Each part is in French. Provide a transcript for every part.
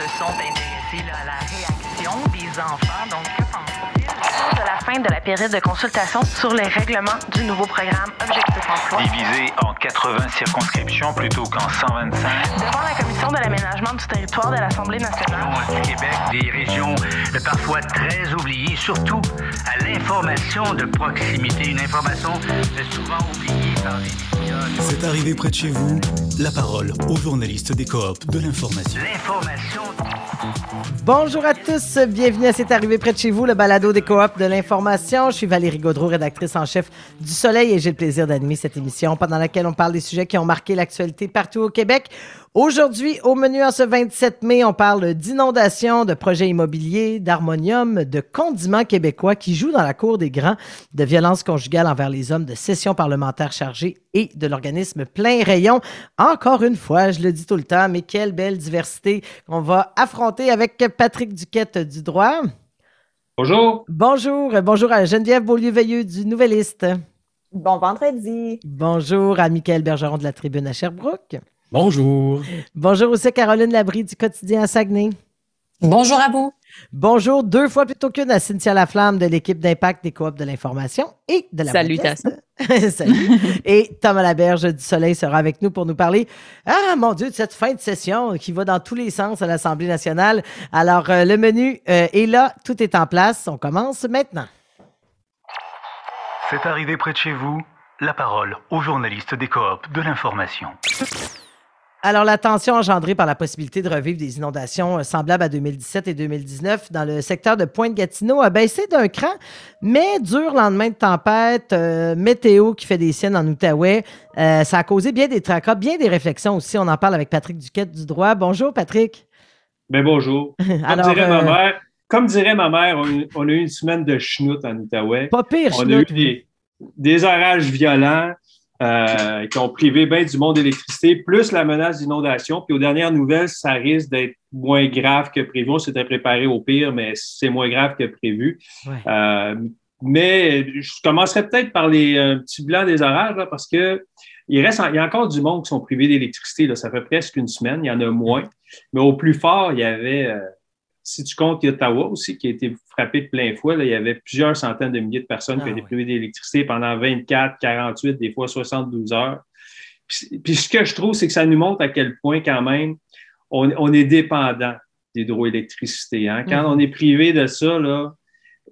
se sont intéressés là, à la réaction des enfants. Donc, que pensent-ils de la fin de la période de consultation sur les règlements du nouveau programme Objectif Emploi? Divisé en 80 circonscriptions plutôt qu'en 125. Devant la commission de l'aménagement du territoire de l'Assemblée nationale. du Québec, des régions parfois très oubliées, surtout à l'information de proximité, une information souvent oubliée par les. C'est arrivé près de chez vous, la parole aux journalistes des coops de l'information. L'information Bonjour à bienvenue à C'est arrivé près de chez vous, le balado des coops de l'information. Je suis Valérie Gaudreau, rédactrice en chef du Soleil et j'ai le plaisir d'animer cette émission pendant laquelle on parle des sujets qui ont marqué l'actualité partout au Québec. Aujourd'hui, au menu en ce 27 mai, on parle d'inondations, de projets immobiliers, d'harmonium, de condiments québécois qui jouent dans la cour des grands, de violences conjugales envers les hommes, de sessions parlementaires chargées et de l'organisme plein rayon. Encore une fois, je le dis tout le temps, mais quelle belle diversité qu'on va affronter avec Patrick Du droit. Bonjour. Bonjour, bonjour à Geneviève Beaulieu-Veilleux du Nouvelliste. Bon vendredi. Bonjour à Michael Bergeron de la Tribune à Sherbrooke. Bonjour. Bonjour aussi à Caroline Labrie du quotidien à Saguenay. Bonjour à vous. Bonjour deux fois plutôt qu'une à Cynthia Laflamme de l'équipe d'impact des coops de l'information et de la Salutations. Salut. Et Thomas Laberge du Soleil sera avec nous pour nous parler, ah mon Dieu, de cette fin de session qui va dans tous les sens à l'Assemblée nationale. Alors, euh, le menu euh, est là, tout est en place. On commence maintenant. C'est arrivé près de chez vous, la parole aux journalistes des coops de l'information. Alors, la tension engendrée par la possibilité de revivre des inondations euh, semblables à 2017 et 2019 dans le secteur de Pointe-Gatineau a baissé d'un cran, mais dur lendemain de tempête, euh, météo qui fait des siennes en Outaouais, euh, ça a causé bien des tracas, bien des réflexions aussi. On en parle avec Patrick Duquette du droit. Bonjour, Patrick. Ben bonjour. Comme, Alors, dirait, ma mère, comme dirait ma mère, on, on a eu une semaine de schnout en Outaouais. Pas pire, On a eu des orages violents euh, qui ont privé bien du monde d'électricité, plus la menace d'inondation. Puis aux dernières nouvelles, ça risque d'être moins grave que prévu. On s'était préparé au pire, mais c'est moins grave que prévu. Ouais. Euh, mais je commencerai peut-être par les euh, petits blancs des orages, là, parce que il, reste, il y a encore du monde qui sont privés d'électricité. Ça fait presque une semaine. Il y en a moins. Mais au plus fort, il y avait, euh, si tu comptes Ottawa aussi, qui a été frappé de plein fouet, là, il y avait plusieurs centaines de milliers de personnes Ah qui ont été oui. privées d'électricité pendant 24, 48, des fois 72 heures. Puis, puis ce que je trouve, c'est que ça nous montre à quel point, quand même, on, on est dépendant d'hydroélectricité. Hein? Quand Mhm. on est privé de ça, là,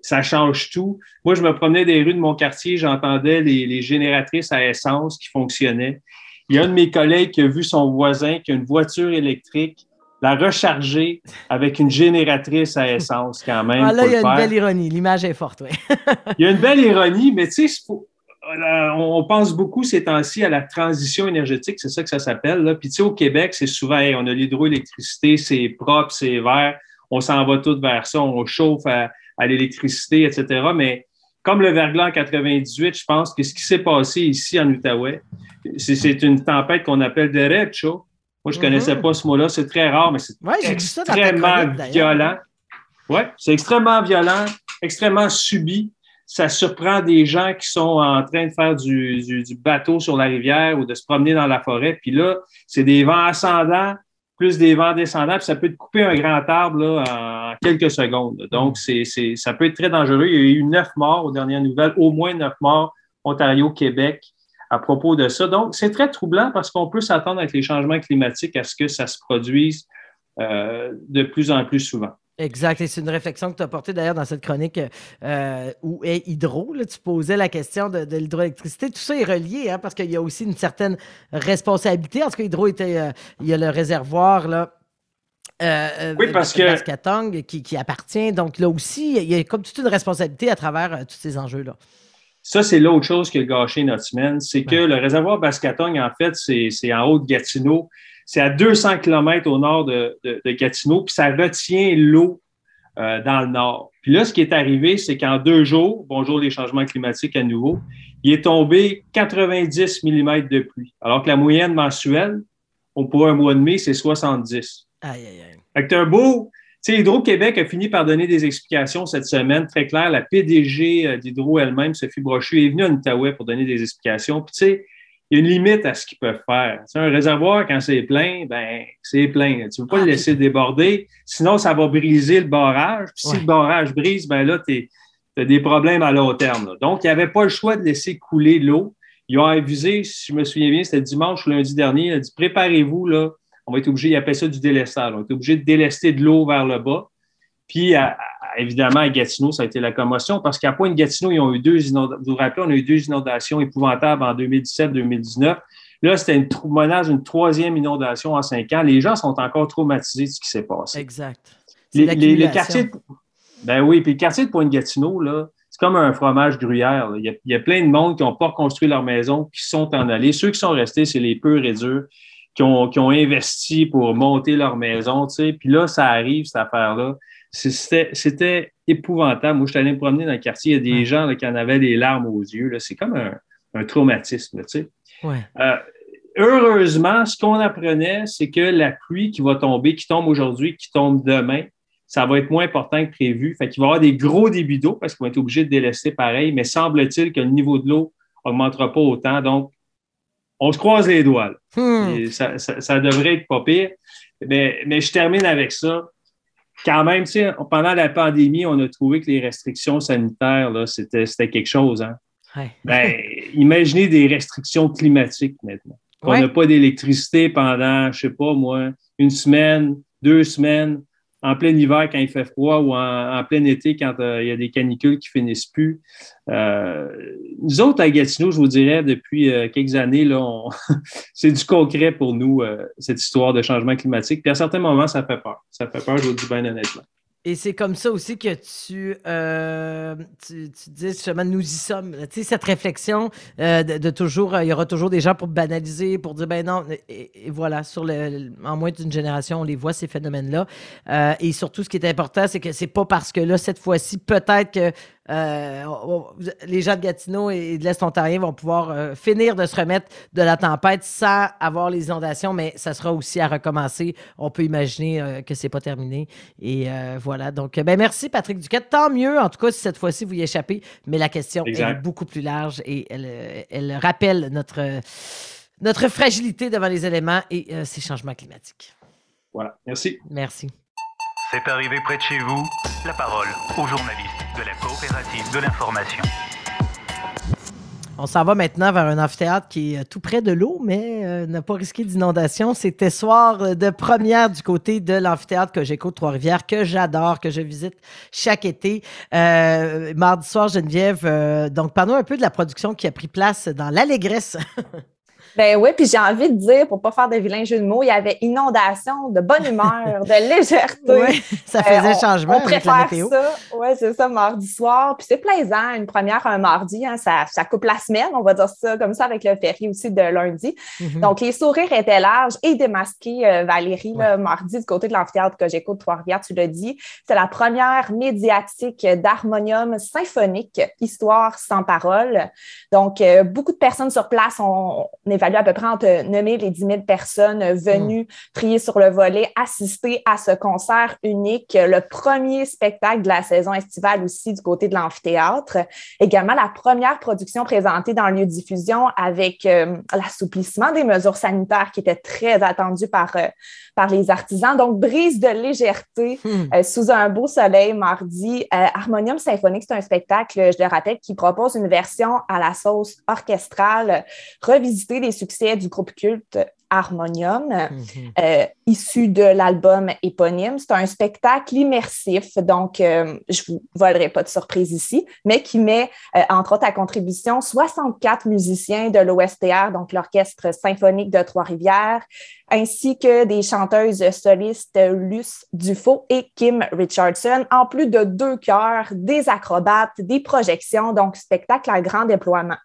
ça change tout. Moi, je me promenais des rues de mon quartier, j'entendais les, les génératrices à essence qui fonctionnaient. Il y a un de mes collègues qui a vu son voisin qui a une voiture électrique, la recharger avec une génératrice à essence quand même. Ah, là, il y a une belle ironie. L'image est forte, oui. Il y a une belle ironie, mais tu sais, euh, on pense beaucoup ces temps-ci à la transition énergétique, c'est ça que ça s'appelle. là. Puis tu sais, au Québec, c'est souvent, hey, on a l'hydroélectricité, c'est propre, c'est vert, on s'en va tout vers ça, on chauffe à, à l'électricité, etc. Mais comme le verglas en 98, je pense que ce qui s'est passé ici en Outaouais, c'est- c'est une tempête qu'on appelle derecho. Moi, je Mhm. connaissais pas ce mot-là, c'est très rare, mais c'est Ouais, extrêmement violent. Oui, c'est extrêmement violent, extrêmement subi. Ça surprend des gens qui sont en train de faire du, du- du bateau sur la rivière ou de se promener dans la forêt. Puis là, c'est des vents ascendants plus des vents descendants, puis ça peut te couper un grand arbre là, en quelques secondes. Donc, c'est, c'est- ça peut être très dangereux. Il y a eu neuf morts aux dernières nouvelles, au moins neuf morts, Ontario, Québec, à propos de ça. Donc, c'est très troublant parce qu'on peut s'attendre avec les changements climatiques à ce que ça se produise euh, de plus en plus souvent. Exact. Et c'est une réflexion que tu as portée d'ailleurs dans cette chronique euh, où est Hydro. Là, tu posais la question de, de l'hydroélectricité. Tout ça est relié hein, parce qu'il y a aussi une certaine responsabilité. En tout cas, Hydro était. euh, il y a le réservoir là. euh, Oui, parce de que- qui, qui appartient. Donc là aussi, il y a comme toute une responsabilité à travers tous ces enjeux-là. Ça, c'est l'autre chose qui a gâché notre semaine. C'est que le réservoir Bascatogne, en fait, c'est en haut de Gatineau. C'est à 200 km au nord de, de- de Gatineau, puis ça retient l'eau euh, dans le nord. Puis là, ce qui est arrivé, c'est qu'en deux jours, bonjour les changements climatiques à nouveau, il est tombé 90 mm de pluie, alors que la moyenne mensuelle, on pour un mois de mai, c'est 70. Aïe, aïe, aïe. Fait que un beau. Tu sais, Hydro-Québec a fini par donner des explications cette semaine, très claires. La PDG euh, d'Hydro elle-même, Sophie Brochu, est venue à Outaouais pour donner des explications. Puis, tu sais, il y a une limite à ce qu'ils peuvent faire. Tu un réservoir, quand c'est plein, ben c'est plein. Tu ne peux pas le laisser déborder, sinon ça va briser le barrage. Puis si le barrage brise, ben là, tu as des problèmes à long terme. Donc, il n'y avait pas le choix de laisser couler l'eau. Ils ont avisé, si je me souviens bien, c'était dimanche ou lundi dernier, il a dit préparez-vous, là, on va être obligé, il appelle ça du délestage. On est obligé de délester de l'eau vers le bas. Puis, évidemment, à Gatineau, ça a été la commotion parce qu'à Pointe-Gatineau, ils ont eu deux inondations. Vous vous rappelez, on a eu deux inondations épouvantables en 2017-2019. Là, c'était une menace d'une troisième inondation en cinq ans. Les gens sont encore traumatisés de ce qui s'est passé. Exact. Les, quartiers. ben oui, puis le quartier de Pointe-Gatineau, là, c'est comme un fromage gruyère. Il y, a, plein de monde qui n'ont pas reconstruit leur maison, qui sont en allés. Ceux qui sont restés, c'est les peu et durs qui ont, qui ont investi pour monter leur maison. Tu sais. Puis là, ça arrive, cette affaire-là. C'était épouvantable. Moi, je suis allé me promener dans le quartier. Il y a des gens qui en avaient des larmes aux yeux. C'est comme un, traumatisme. Tu sais. Euh, heureusement, ce qu'on apprenait, c'est que la pluie qui va tomber, qui tombe aujourd'hui, qui tombe demain, ça va être moins important que prévu. Fait qu'il va y avoir des gros débits d'eau parce qu'on va être obligé de délester pareil, mais semble-t-il que le niveau de l'eau augmentera pas autant. Donc, on se croise les doigts. Hmm. Ça, devrait être pas pire. Mais, mais je termine avec ça quand même, pendant la pandémie, on a trouvé que les restrictions sanitaires, c'était, quelque chose. Hein? Ben, imaginez des restrictions climatiques maintenant. On n'a pas d'électricité pendant, je ne sais pas moi, une semaine, deux semaines en plein hiver quand il fait froid ou en, plein été quand euh, il y a des canicules qui finissent plus. Euh, nous autres, à Gatineau, je vous dirais, depuis euh, quelques années, là, c'est du concret pour nous, cette histoire de changement climatique. Puis à certains moments, ça fait peur. Ça fait peur, je vous dis bien honnêtement. Et c'est comme ça aussi que tu, euh, tu, dis justement, nous y sommes. Tu sais, cette réflexion euh, de, toujours, euh, il y aura toujours des gens pour banaliser, pour dire, ben non, et, voilà, sur le, en moins d'une génération, on les voit, ces phénomènes-là. et surtout, ce qui est important, c'est que c'est pas parce que là, cette fois-ci, peut-être que euh, les gens de Gatineau et de l'Est ontarien vont pouvoir euh, finir de se remettre de la tempête sans avoir les inondations, mais ça sera aussi à recommencer. On peut imaginer euh, que c'est pas terminé. Et voilà. Donc, ben merci, Patrick Duquette. Tant mieux, en tout cas, si cette fois-ci vous y échappez. Mais la question est beaucoup plus large et elle, elle rappelle notre, notre fragilité devant les éléments et ces changements climatiques. Voilà. Merci. Merci. C'est arrivé près de chez vous. La parole aux journalistes de la coopérative de. On s'en va maintenant vers un amphithéâtre qui est tout près de l'eau, mais euh, n'a pas risqué d'inondation. C'était soir de première du côté de l'amphithéâtre que j'écoute Trois-Rivières, que j'adore, que je visite chaque été. Euh, mardi soir, Geneviève, euh, donc parlons un peu de la production qui a pris place dans l'Allégresse. Ben oui, puis j'ai envie de dire, pour pas faire de vilains jeux de mots, il y avait inondation, de bonne humeur, de légèreté. Oui, ça faisait euh, changement avec la météo. ça. Oui, c'est ça, mardi soir. Puis c'est plaisant, une première un mardi, hein, ça, ça, coupe la semaine, on va dire ça comme ça, avec le ferry aussi de lundi. Mm-hmm. Donc, les sourires étaient larges et démasqués, euh, Valérie, mardi, du côté de l'amphithéâtre que j'écoute, Trois-Rivières, tu l'as dit. C'est la première médiatique d'harmonium symphonique, Histoire sans parole. Donc, euh, beaucoup de personnes sur place, ont on évalue à peu près entre 9 000 et 10 000 personnes venues mm. prier sur le volet, assister à ce concert unique, le premier spectacle de la saison estivale aussi du côté de l'amphithéâtre. Également, la première production présentée dans le lieu de diffusion avec euh, l'assouplissement des mesures sanitaires qui était très attendu par, euh, par les artisans. Donc, brise de légèreté mm. euh, sous un beau soleil mardi. Harmonium symphonique, c'est un spectacle, je le rappelle, qui propose une version à la sauce orchestrale, revisiter les succès du groupe culte Harmonium, mhm. euh, issu de l'album éponyme. C'est un spectacle immersif, donc euh, je ne vous volerai pas de surprise ici, mais qui met, euh, entre autres, à contribution 64 musiciens de l'OSTR, donc l'Orchestre symphonique de Trois-Rivières, ainsi que des chanteuses solistes Luce Dufaux et Kim Richardson, en plus de deux chœurs, des acrobates, des projections, donc spectacle à grand déploiement.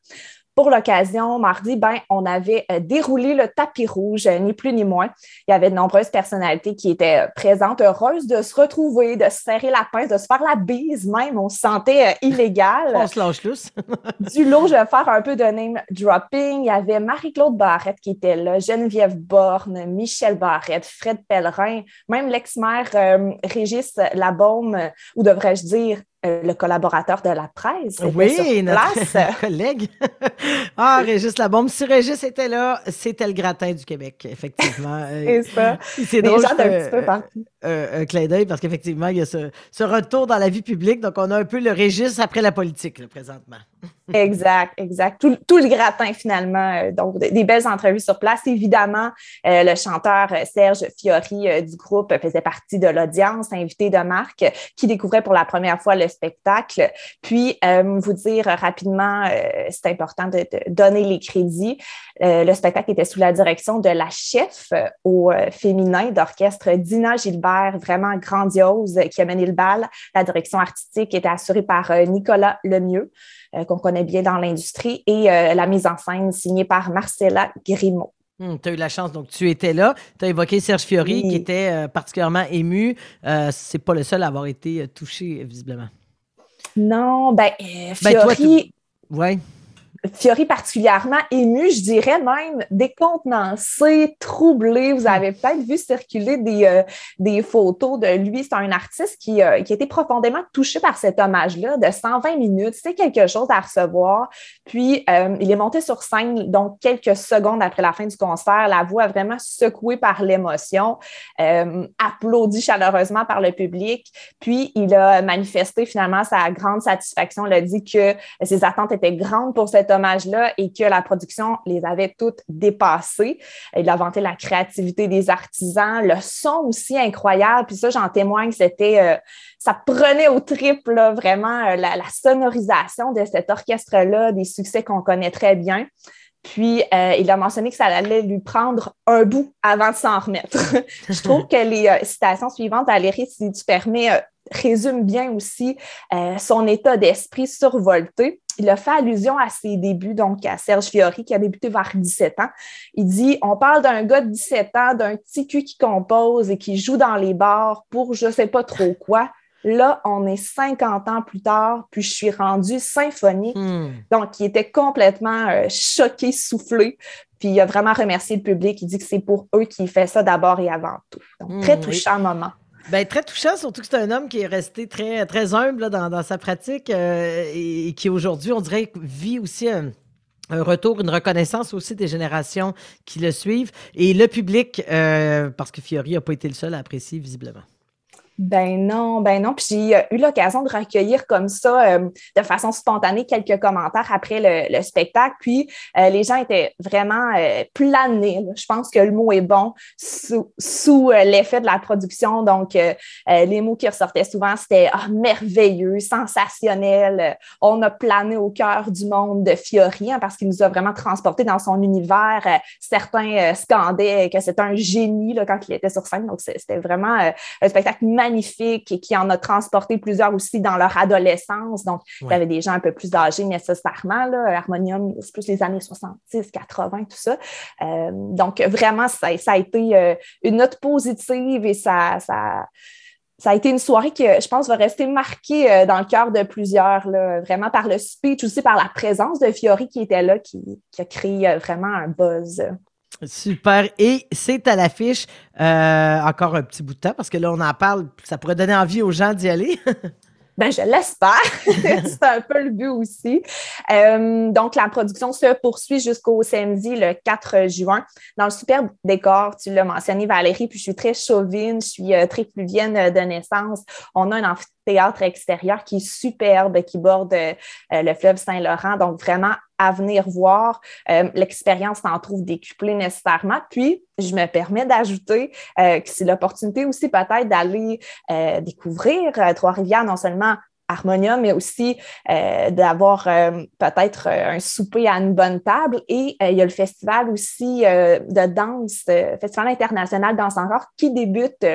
Pour l'occasion, mardi, ben, on avait euh, déroulé le tapis rouge, euh, ni plus ni moins. Il y avait de nombreuses personnalités qui étaient euh, présentes, heureuses de se retrouver, de se serrer la pince, de se faire la bise même. On se sentait illégal. on se lâche lousse. du lot, je vais faire un peu de name dropping. Il y avait Marie-Claude Barrette qui était là, Geneviève Borne, Michel Barrette, Fred Pellerin, même l'ex-maire Régis Labaume, ou devrais-je dire euh, le collaborateur de la presse. Oui, notre collègue. ah, Régis Labombe. Si Régis était là, c'était le gratin du Québec, effectivement. C'est ça. C'est drôle. Gens d'un petit peu partout. un clin d'œil parce qu'effectivement, il y a ce, ce, retour dans la vie publique. Donc, on a un peu le Régis après la politique, là, présentement. Exact, exact. Tout, le gratin, finalement. Euh, donc, des belles entrevues sur place. Évidemment, euh, le chanteur Serge Fiori du groupe faisait partie de l'audience, invité de marque, qui découvrait pour la première fois le spectacle. Puis, euh, vous dire rapidement, euh, c'est important de, donner les crédits. Euh, le spectacle était sous la direction de la chef au féminin d'orchestre Dina Gilbert, vraiment grandiose, qui a mené le bal. La direction artistique était assurée par Nicolas Lemieux, qu'on connaît bien dans l'industrie, et la mise en scène signée par Marcella Grimaud. Hmm, tu as eu la chance, donc tu étais là. Tu as évoqué Serge Fiori qui était particulièrement ému. c'est pas le seul à avoir été touché, visiblement. Non, ben, euh, ben Fiori. ouais. Fiori particulièrement ému, je dirais même décontenancé, troublé. Vous avez peut-être vu circuler des, euh, des photos de lui. C'est un artiste qui, euh, qui a été profondément touché par cet hommage-là de 120 minutes. C'est quelque chose à recevoir. Puis, euh, il est monté sur scène, donc quelques secondes après la fin du concert, la voix vraiment secouée par l'émotion, applaudi chaleureusement par le public. Puis, il a manifesté finalement sa grande satisfaction. Il a dit que ses attentes étaient grandes pour cet hommage-là et que la production les avait toutes dépassées. Il a vanté la créativité des artisans, le son aussi incroyable. Puis ça, j'en témoigne, c'était, euh, ça prenait au triple vraiment euh, la, sonorisation de cet orchestre-là, des succès qu'on connaît très bien. Puis, euh, il a mentionné que ça allait lui prendre un bout avant de s'en remettre. Je trouve que les citations suivantes, Valérie, si tu permets, résument bien aussi son état d'esprit survolté il a fait allusion à ses débuts, donc à Serge Fiori, qui a débuté vers 17 ans. Il dit On parle d'un gars de 17 ans, d'un petit cul qui compose et qui joue dans les bars pour je ne sais pas trop quoi. Là, on est 50 ans plus tard, puis je suis rendue symphonique. Hmm. Donc, il était complètement euh, choqué, soufflé. Puis il a vraiment remercié le public. Il dit que c'est pour eux qu'il fait ça d'abord et avant tout. Donc, très hmm, touchant moment. Ben, très touchant, surtout que c'est un homme qui est resté très, humble dans, sa pratique euh, et, qui aujourd'hui, on dirait, vit aussi un, retour, une reconnaissance aussi des générations qui le suivent. Et le public, euh, parce que Fiori n'a pas été le seul à apprécier visiblement. Ben non, ben non. Puis j'ai euh, eu l'occasion de recueillir comme ça, euh, de façon spontanée, quelques commentaires après le, spectacle. Puis euh, les gens étaient vraiment planés. Je pense que le mot est bon sous, l'effet de la production. Donc, les mots qui ressortaient souvent, c'était ah, merveilleux, sensationnel. On a plané au cœur du monde de Fiori hein, parce qu'il nous a vraiment transportés dans son univers. certains scandaient que c'était un génie quand il était sur scène. Donc, c'était vraiment un spectacle magnifique et qui en a transporté plusieurs aussi dans leur adolescence. Donc, il y avait des gens un peu plus âgés nécessairement. Là. Harmonium, c'est plus les années 70, 80, tout ça. Euh, donc, vraiment, ça, a été euh, une note positive et ça, ça, ça a été une soirée qui, je pense, va rester marquée euh, dans le cœur de plusieurs, là, vraiment par le speech, aussi par la présence de Fiori qui était là, qui, qui a créé vraiment un buzz. Super. Et c'est à l'affiche euh, encore un petit bout de temps parce que là, on en parle. Ça pourrait donner envie aux gens d'y aller. Ben, je l'espère. c'est un peu le but aussi. Euh, donc, la production se poursuit jusqu'au samedi, le 4 juin, dans le superbe décor. Tu l'as mentionné, Valérie, puis je suis très chauvine, je suis euh, très pluvienne de naissance. On a un amphithéâtre extérieur qui est superbe, qui borde le fleuve Saint-Laurent. Donc, vraiment, à venir voir. L'expérience s'en trouve décuplée nécessairement. Puis, je me permets d'ajouter que c'est l'opportunité aussi peut-être d'aller découvrir Trois-Rivières, non seulement harmonium, mais aussi euh, d'avoir euh, peut-être euh, un souper à une bonne table. Et il y a le festival aussi de danse, Festival international danse encore, qui débute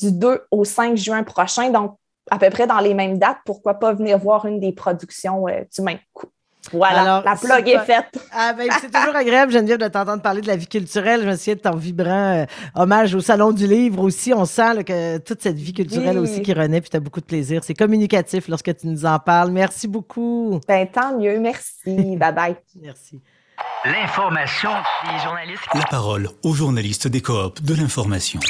du 2 au 5 juin prochain. Donc, à peu près dans les mêmes dates, pourquoi pas venir voir une des productions du même coup. Voilà, la plug est faite. Ah, ben, c'est toujours agréable, Geneviève, de t'entendre parler de la vie culturelle. Je me souviens de ton vibrant euh, hommage au Salon du Livre aussi. On sent que toute cette vie culturelle aussi qui renaît, puis tu as beaucoup de plaisir. C'est communicatif lorsque tu nous en parles. Merci beaucoup. Ben, tant mieux. Merci. bye bye. Merci. L'information des journalistes. La parole aux journalistes des coops de l'information.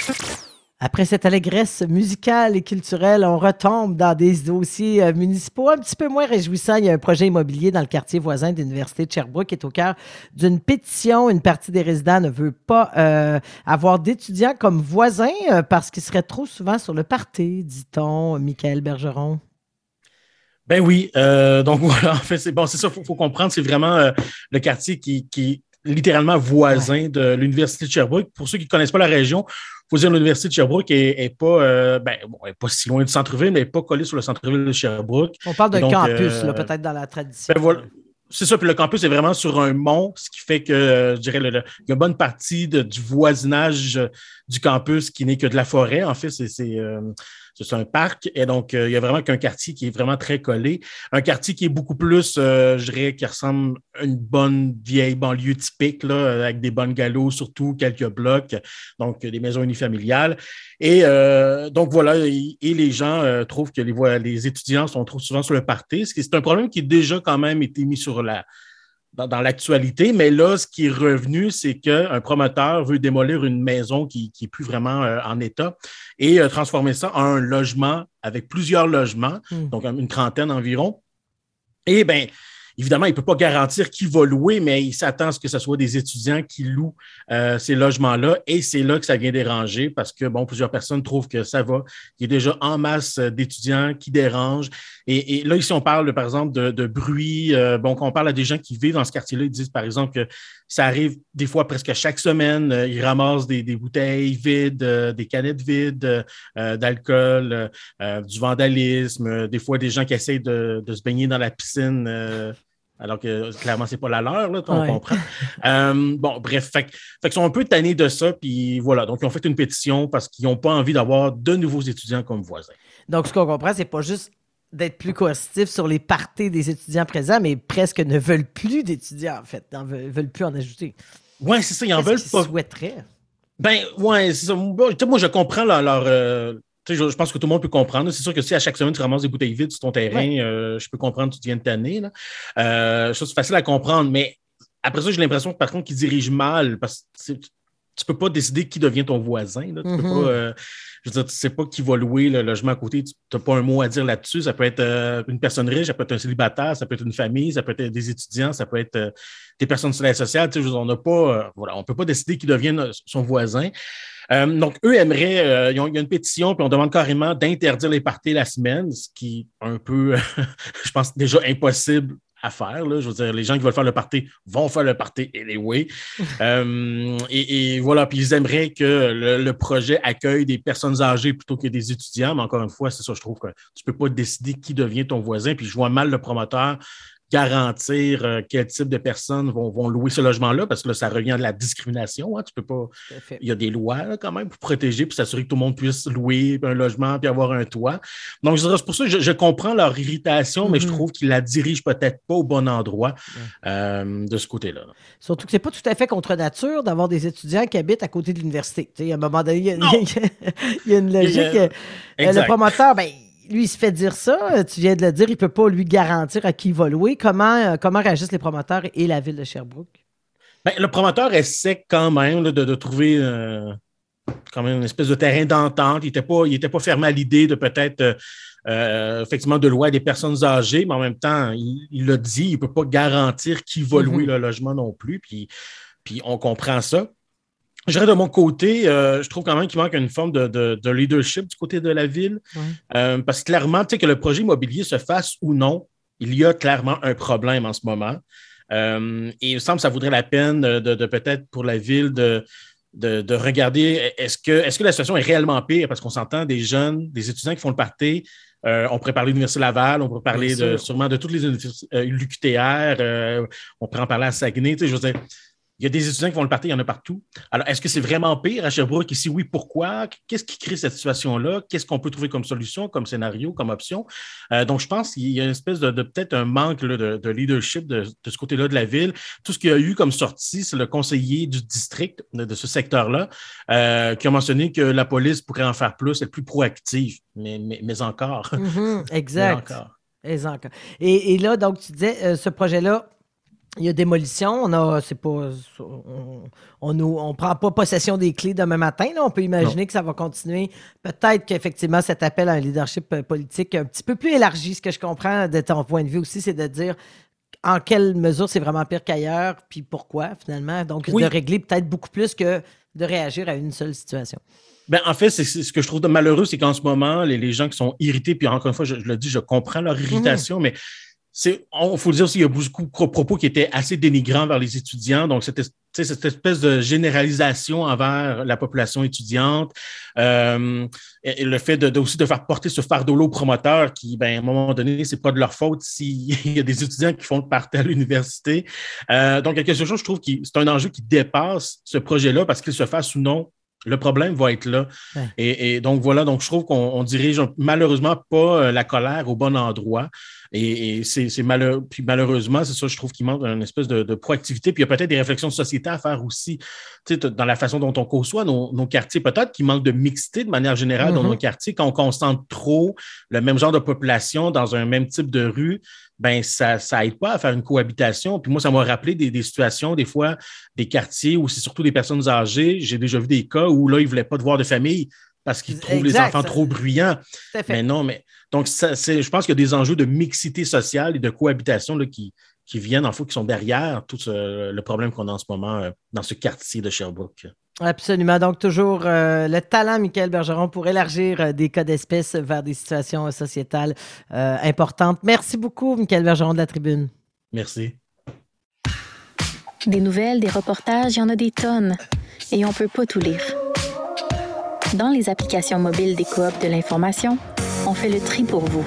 Après cette allégresse musicale et culturelle, on retombe dans des dossiers euh, municipaux un petit peu moins réjouissants. Il y a un projet immobilier dans le quartier voisin de l'Université de Sherbrooke qui est au cœur d'une pétition. Une partie des résidents ne veut pas euh, avoir d'étudiants comme voisins euh, parce qu'ils seraient trop souvent sur le party, dit-on, Michael Bergeron. Ben oui, donc voilà, en fait, c'est bon, c'est ça, il faut, comprendre, c'est vraiment le quartier qui, qui, littéralement voisin de l'Université de Sherbrooke. Pour ceux qui ne connaissent pas la région, faut dire l'Université de Sherbrooke est, pas, euh, ben, pas si loin du centre-ville, mais pas collée sur le centre-ville de Sherbrooke. On parle d'un campus, euh, peut-être dans la tradition. Ben, voilà. C'est ça, puis le campus est vraiment sur un mont, ce qui fait que, je dirais, il y a une bonne partie du voisinage du campus qui n'est que de la forêt. En fait, c'est euh, c'est un parc. Et donc, euh, il y a vraiment qu'un quartier qui est vraiment très collé. Un quartier qui est beaucoup plus, euh, je dirais, qui ressemble à une bonne vieille banlieue typique, là, avec des bonnes galops, surtout quelques blocs, donc des maisons unifamiliales. Et euh, donc, voilà, et, les gens trouvent que les, les étudiants sont trop souvent sur le party, c'est un problème qui a déjà quand même été mis sur la, dans, l'actualité, mais là, ce qui est revenu, c'est qu'un promoteur veut démolir une maison qui n'est plus vraiment euh, en état et euh, transformer ça en un logement avec plusieurs logements, hmm. donc une trentaine environ. Et bien, Évidemment, il ne peut pas garantir qui va louer, mais il s'attend à ce que ce soit des étudiants qui louent euh, ces logements-là. Et c'est là que ça vient déranger parce que, bon, plusieurs personnes trouvent que ça va. Il y a déjà en masse d'étudiants qui dérangent. Et, là, ici, on parle, par exemple, de, bruit. Euh, bon, quand on parle à des gens qui vivent dans ce quartier-là, ils disent, par exemple, que ça arrive des fois presque chaque semaine. Euh, ils ramassent des, bouteilles vides, des canettes vides d'alcool, du vandalisme, des fois des gens qui essayent de, de se baigner dans la piscine alors que clairement, c'est pas la leur, là, on comprend. Euh, bon, bref, fait, fait sont un peu tannés de ça, puis voilà. Donc, ils ont fait une pétition parce qu'ils n'ont pas envie d'avoir de nouveaux étudiants comme voisins. Donc, ce qu'on comprend, c'est pas juste d'être plus coercitif sur les parties des étudiants présents, mais presque ne veulent plus d'étudiants, en fait. Ils veulent plus en ajouter. Oui, c'est ça, ils en veulent pas. Ils souhaiteraient? Ben, ouais, c'est ça. Moi, je comprends leur, euh, je, pense que tout le monde peut comprendre. C'est sûr que si à chaque semaine tu ramasses des bouteilles vides sur ton terrain, euh, je peux comprendre que tu viens de tanner. Euh, c'est facile à comprendre, mais après ça, j'ai l'impression que par contre, qu'ils dirigent mal parce que tu ne peux pas décider qui devient ton voisin. Tu ne mm-hmm. euh, sais pas qui va louer le logement à côté. Tu n'as pas un mot à dire là-dessus. Ça peut être une personne riche, ça peut être un célibataire, ça peut être une famille, ça peut être des étudiants, ça peut être des personnes sur la sociale. on n'a pas, voilà, on peut pas décider qui devient son voisin. Euh, donc, eux aimeraient, euh, il y a une pétition, puis on demande carrément d'interdire les parties la semaine, ce qui est un peu, je pense, déjà impossible à faire. Là. Je veux dire, les gens qui veulent faire le party vont faire le party anyway. euh, et, voilà, puis ils aimeraient que le, projet accueille des personnes âgées plutôt que des étudiants. Mais encore une fois, c'est ça, je trouve que tu ne peux pas décider qui devient ton voisin. Puis je vois mal le promoteur garantir euh, quel type de personnes vont, louer ce logement-là, parce que là, ça revient à de la discrimination. Hein. Tu peux pas. Il y a des lois quand même pour protéger, pour s'assurer que tout le monde puisse louer un logement puis avoir un toit. Donc, c'est pour ça que je, comprends leur irritation, mais je mm-hmm. trouve qu'ils la dirigent peut-être pas au bon endroit euh, de ce côté-là. Surtout que c'est pas tout à fait contre nature d'avoir des étudiants qui habitent à côté de l'université. À un moment donné, il y a, une logique. Euh, le promoteur, ben, lui, il se fait dire ça. Euh, tu viens de le dire, il ne peut pas lui garantir à qui il va louer. Comment, euh, comment réagissent les promoteurs et la ville de Sherbrooke? Ben, le promoteur essaie quand même de, trouver euh, quand même une espèce de terrain d'entente. Il n'était pas, pas fermé à l'idée de peut-être effectivement de louer à des personnes âgées, mais en même temps, il l'a dit, il ne peut pas garantir qui va mm-hmm. louer le logement non plus. Puis, puis on comprend ça. Je dirais de mon côté, euh, je trouve quand même qu'il manque une forme de, leadership du côté de la ville. Euh, parce que clairement, tu sais, que le projet immobilier se fasse ou non, il y a clairement un problème en ce moment. Euh, et il me semble que ça vaudrait la peine de, peut-être pour la ville de, de, regarder est-ce que, est que la situation est réellement pire? Parce qu'on s'entend des jeunes, des étudiants qui font le party. on pourrait parler de l'Université Laval, on pourrait parler de, sûrement de toutes les universités, l'UQTR, on pourrait en parler à Saguenay. Tu sais, je veux dire, il y a des étudiants qui vont le partir, il y en a partout. Alors, est-ce que c'est vraiment pire à Sherbrooke? Et si oui, pourquoi? Qu'est-ce qui crée cette situation-là? Qu'est-ce qu'on peut trouver comme solution, comme scénario, comme option? Euh, donc, je pense qu'il y a une espèce de, peut-être un manque de, leadership de, ce côté-là de la ville. Tout ce qu'il y a eu comme sortie, c'est le conseiller du district de, ce secteur-là euh, qui a mentionné que la police pourrait en faire plus, être plus proactive, mais, mais, encore. Mm-hmm, exact. mais encore. Et, là, donc, tu disais, euh, ce projet-là, il y a démolition, on a, c'est pas, on, on, prend pas possession des clés demain matin. Là. On peut imaginer que ça va continuer. Peut-être qu'effectivement, cet appel à un leadership euh, politique un petit peu plus élargi, ce que je comprends de ton point de vue aussi, c'est de dire en quelle mesure c'est vraiment pire qu'ailleurs, puis pourquoi finalement. Donc, de régler peut-être beaucoup plus que de réagir à une seule situation. Ben, en fait, c'est ce que je trouve de malheureux, c'est qu'en ce moment, les, gens qui sont irrités, puis encore une fois, je, le dis, je comprends leur mhm. irritation, mais il faut dire aussi, il y a beaucoup de propos qui étaient assez dénigrants vers les étudiants. Donc, cette, cette espèce de généralisation envers la population étudiante, euh, et, le fait de, aussi de faire porter ce fardeau-là aux promoteurs qui, ben, à un moment donné, c'est pas de leur faute s'il y a des étudiants qui font le parti à l'université. Euh, donc, il y a quelque chose, je trouve, qui c'est un enjeu qui dépasse ce projet-là parce qu'il se fasse ou non le problème va être là. Et, donc voilà, donc je trouve qu'on dirige malheureusement pas euh, la colère au bon endroit. Et, c'est malheureux. Puis malheureusement, c'est ça, je trouve qu'il manque une espèce de, proactivité. Puis il y a peut-être des réflexions de société à faire aussi, dans la façon dont on conçoit nos, quartiers. Peut-être qu'il manque de mixité de manière générale dans mm-hmm. nos quartiers. Quand on concentre trop le même genre de population dans un même type de rue, ben ça ça aide pas à faire une cohabitation. Puis moi, ça m'a rappelé des, situations, des fois, des quartiers où c'est surtout des personnes âgées. J'ai déjà vu des cas où là, ils ne voulaient pas de voir de famille parce qu'ils trouvent les enfants trop bruyants. Mais non, mais donc je pense qu'il y a des enjeux de mixité sociale et de cohabitation là, qui, qui viennent, en fait, qui sont derrière tout le problème qu'on a en ce moment euh, dans ce quartier de Sherbrooke. Absolument. Donc, toujours euh, le talent, Michael Bergeron, pour élargir euh, des cas d'espèces vers des situations sociétales euh, importantes. Merci beaucoup, Michael Bergeron de la Tribune. Merci. Des nouvelles, des reportages, il y en a des tonnes. Et on ne peut pas tout lire. Dans les applications mobiles des coops de l'information, on fait le tri pour vous.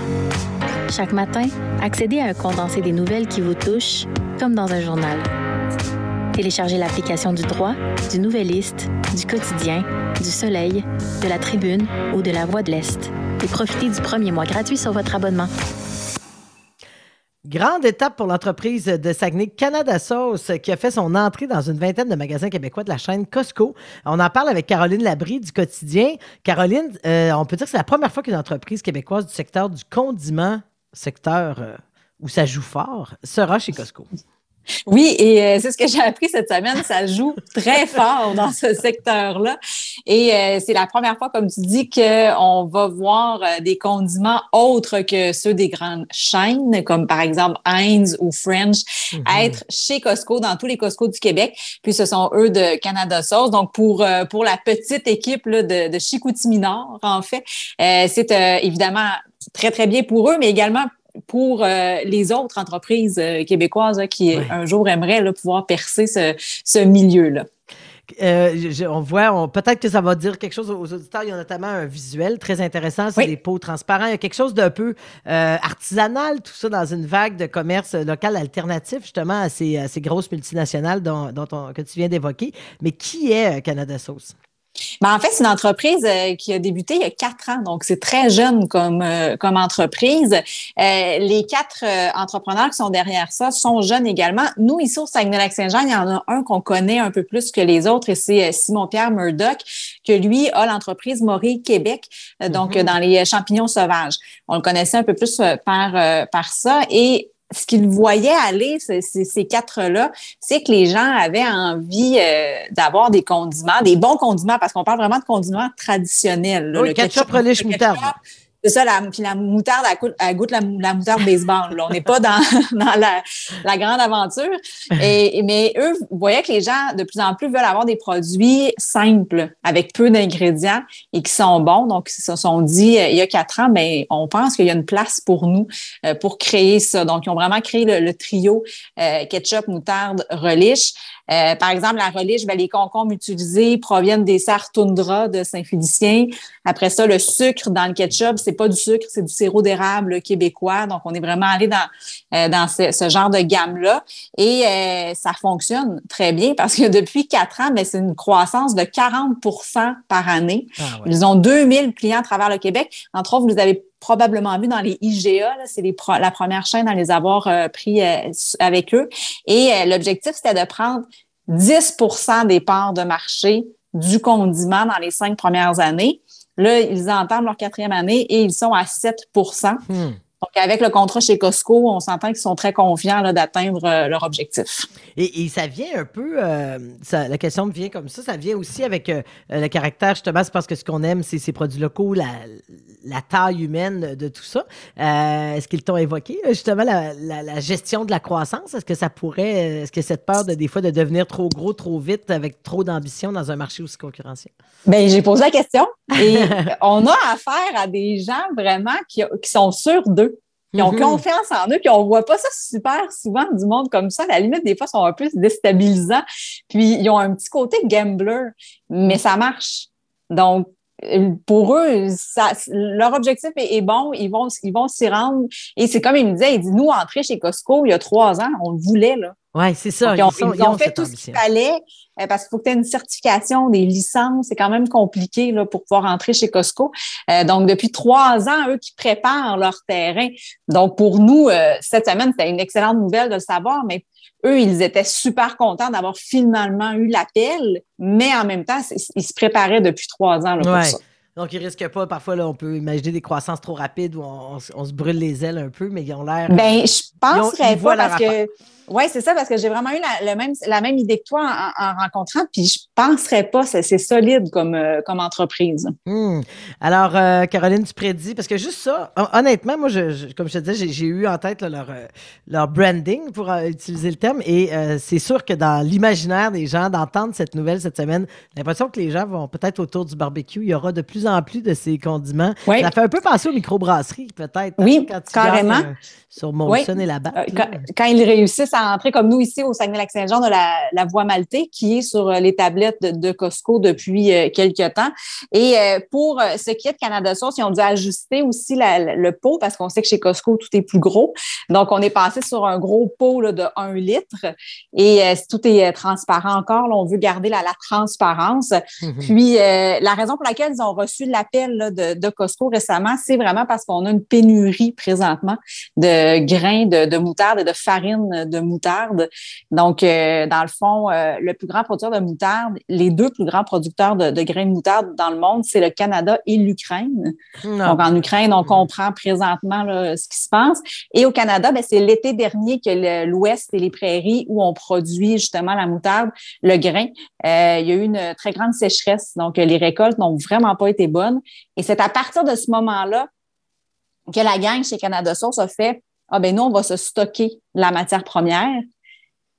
Chaque matin, accédez à un condensé des nouvelles qui vous touchent, comme dans un journal. Téléchargez l'application du droit, du Nouvelliste, du quotidien, du Soleil, de la Tribune ou de la Voix de l'Est et profitez du premier mois gratuit sur votre abonnement. Grande étape pour l'entreprise de Saguenay Canada Sauce qui a fait son entrée dans une vingtaine de magasins québécois de la chaîne Costco. On en parle avec Caroline Labrie du quotidien. Caroline, euh, on peut dire que c'est la première fois qu'une entreprise québécoise du secteur du condiment, secteur euh, où ça joue fort, sera chez Costco. Oui, et euh, c'est ce que j'ai appris cette semaine. Ça joue très fort dans ce secteur-là. Et euh, c'est la première fois, comme tu dis, qu'on va voir euh, des condiments autres que ceux des grandes chaînes, comme par exemple Heinz ou French, mm-hmm. être chez Costco, dans tous les Costco du Québec. Puis ce sont eux de Canada Sauce. Donc, pour, pour la petite équipe là, de, de Chicoutimi Nord, en fait, c'est évidemment très, très bien pour eux, mais également pour euh, les autres entreprises euh, québécoises qui un jour aimeraient pouvoir percer ce, milieu-là. Euh, on voit, peut-être que ça va dire quelque chose aux auditeurs. Il y a notamment un visuel très intéressant, c'est des pots transparents. Il y a quelque chose d'un peu artisanal, tout ça, dans une vague de commerce local alternatif, justement, à ces, grosses multinationales dont, que tu viens d'évoquer. Mais qui est Canada Sauce? Ben, en fait, c'est une entreprise euh, qui a débuté il y a quatre ans, donc c'est très jeune comme, euh, comme entreprise. Euh, les quatre entrepreneurs qui sont derrière ça sont jeunes également. Nous, ici au Saguenay-Lac-Saint-Jean, il y en a un qu'on connaît un peu plus que les autres et c'est Simon-Pierre Murdoch, que lui a l'entreprise Maury Québec, donc mm-hmm. dans les champignons sauvages. On le connaissait un peu plus par, par ça et ce qu'ils voyaient aller, ces, quatre-là, c'est que les gens avaient envie euh, d'avoir des condiments, des bons condiments, parce qu'on parle vraiment de condiments traditionnels. oui, le ketchup, relish, moutarde. C'est ça, la, puis la moutarde, elle, goûte, la, moutarde baseball. Là. On n'est pas dans, dans la, la, grande aventure. Et, mais eux voyaient que les gens, de plus en plus, veulent avoir des produits simples, avec peu d'ingrédients et qui sont bons. Donc, ils se sont dit, euh, il y a quatre ans, mais on pense qu'il y a une place pour nous euh, pour créer ça. Donc, ils ont vraiment créé le, trio euh, ketchup, moutarde, relish. Euh, par exemple, la relish, ben, les concombres utilisés proviennent des serres toundra de Saint-Félicien. Après ça, le sucre dans le ketchup, c'est pas du sucre, c'est du sirop d'érable québécois. Donc, on est vraiment allé dans, euh, dans ce, genre de gamme-là. Et euh, ça fonctionne très bien parce que depuis quatre ans, ben, c'est une croissance de 40% par année. Ah Ils ont 2000 clients à travers le Québec. Entre autres, vous avez probablement vu dans les IGA. C'est la première chaîne à les avoir euh, pris euh, avec eux. Et euh, l'objectif, c'était de prendre 10% des parts de marché du condiment dans les cinq premières années. Là, ils entament leur quatrième année et ils sont à 7 hmm. Donc, avec le contrat chez Costco, on s'entend qu'ils sont très confiants d'atteindre euh, leur objectif. Et, ça vient un peu, euh, la question me vient comme ça, ça vient aussi avec euh, le caractère, justement, c'est parce que ce qu'on aime, c'est ces produits locaux, la, taille humaine de tout ça. Est-ce qu'ils t'ont évoqué, justement, la, gestion de la croissance? Est-ce que ça pourrait, est-ce que cette peur de des fois de devenir trop gros, trop vite, avec trop d'ambition dans un marché aussi concurrentiel? Bien, j'ai posé la question et on a affaire à des gens vraiment qui, qui sont sûrs d'eux qui ont mm-hmm. confiance en eux, puis on voit pas ça super souvent du monde comme ça. À la limite, des fois, ils sont un peu déstabilisants. Puis, ils ont un petit côté gambler, mais ça marche. Donc, pour eux, ça, leur objectif est, bon, ils vont ils vont s'y rendre. Et c'est comme il me disait, il dit, nous, entrer chez Costco il y a trois ans, on le voulait, là. Oui, c'est ça. ils, ont, fait tout ce qu'il fallait euh, parce qu'il faut que tu aies une certification, des licences. C'est quand même compliqué là, pour pouvoir entrer chez Costco. Euh, donc, depuis trois ans, eux qui préparent leur terrain. Donc, pour nous, euh, cette semaine, c'était une excellente nouvelle de le savoir, mais eux, ils étaient super contents d'avoir finalement eu l'appel, mais en même temps, ils se préparaient depuis trois ans là, pour ça. Donc, ils risquent pas, parfois, là, on peut imaginer des croissances trop rapides où on, se brûle les ailes un peu, mais ils ont l'air. Ben, je penserais pas parce que. Oui, c'est ça, parce que j'ai vraiment eu la, même, la même idée que toi en, rencontrant, puis je ne penserais pas, c'est solide comme, euh, comme entreprise. Hmm. Alors, euh, Caroline, tu prédis, parce que juste ça, honnêtement, moi, je, comme je te disais, j'ai eu en tête leur, euh, leur branding, pour utiliser le terme, et c'est sûr que dans l'imaginaire des gens, d'entendre cette nouvelle cette semaine, l'impression que les gens vont peut-être autour du barbecue, il y aura de plus en plus de ces condiments. Ça fait un peu penser aux microbrasseries, peut-être. Oui, carrément. sur Molson et la bas quand, quand, ils réussissent à entrer comme nous ici au Saguenay-Lac-Saint-Jean de la, la, voie maltée qui est sur euh, les tablettes de, Costco depuis euh, quelques temps. Et euh, pour ce qui est de Canada Source, ils ont dû ajuster aussi le pot parce qu'on sait que chez Costco, tout est plus gros. Donc, on est passé sur un gros pot de 1 litre et tout est transparent encore. on veut garder la, transparence. Mm-hmm. Puis, la raison pour laquelle ils ont reçu l'appel de, de, Costco récemment, c'est vraiment parce qu'on a une pénurie présentement de grains de, de moutarde et de farine de moutarde. Donc, euh, dans le fond, euh, le plus grand producteur de moutarde, les deux plus grands producteurs de, grains de moutarde dans le monde, c'est le Canada et l'Ukraine. Donc, en Ukraine, on comprend présentement ce qui se passe. Et au Canada, ben, c'est l'été dernier que l'Ouest et les prairies où on produit justement la moutarde, le grain. Euh, il y a eu une très grande sécheresse. Donc, les récoltes n'ont vraiment pas été bonnes. Et c'est à partir de ce moment-là que la gang chez Canada Source a fait ah ben nous, on va se stocker la matière première.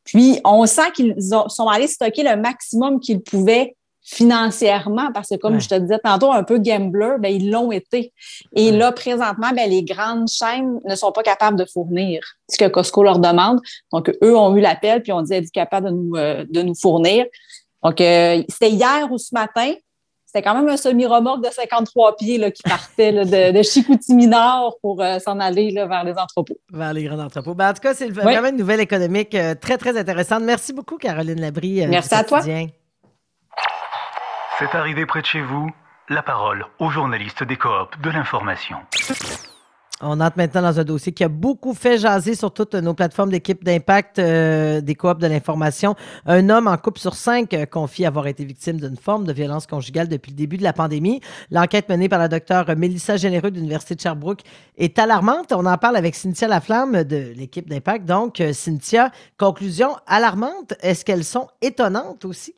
Puis, on sent qu'ils sont allés stocker le maximum qu'ils pouvaient financièrement, parce que comme je te disais tantôt, un peu gambler, ben, ils l'ont été. Et là, présentement, ben, les grandes chaînes ne sont pas capables de fournir ce que Costco leur demande. Donc, eux ont eu l'appel, puis on dit, être capable de nous, euh, de nous fournir? Donc, euh, c'était hier ou ce matin, c'était quand même un semi-remorque de 53 pieds là, qui partait de, de, Chicoutimi Nord pour euh, s'en aller vers les entrepôts. Vers les grands entrepôts. Ben, en tout cas, c'est vraiment une nouvelle économique euh, très, très intéressante. Merci beaucoup, Caroline Labrie. Euh, Merci à toi. C'est arrivé près de chez vous. La parole aux journalistes des coops de l'information. On entre maintenant dans un dossier qui a beaucoup fait jaser sur toutes nos plateformes d'équipe d'impact euh, des coops de l'information. Un homme en couple sur cinq euh, confie avoir été victime d'une forme de violence conjugale depuis le début de la pandémie. L'enquête menée par la docteure Mélissa Généreux de l'Université de Sherbrooke est alarmante. On en parle avec Cynthia Laflamme de l'équipe d'impact. Donc, euh, Cynthia, conclusion alarmante. Est-ce qu'elles sont étonnantes aussi?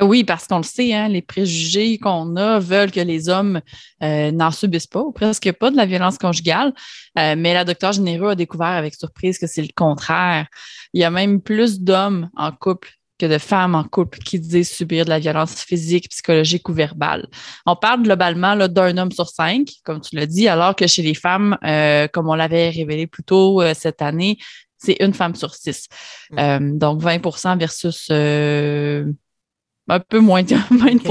Oui, parce qu'on le sait, hein, les préjugés qu'on a veulent que les hommes euh, n'en subissent pas ou presque pas de la violence conjugale. Euh, mais la docteure Généreux a découvert avec surprise que c'est le contraire. Il y a même plus d'hommes en couple que de femmes en couple qui disent subir de la violence physique, psychologique ou verbale. On parle globalement d'un homme sur cinq, comme tu l'as dit, alors que chez les femmes, euh, comme on l'avait révélé plus tôt cette année, c'est une femme sur six. Mmh. donc 20% versus un peu moins de 20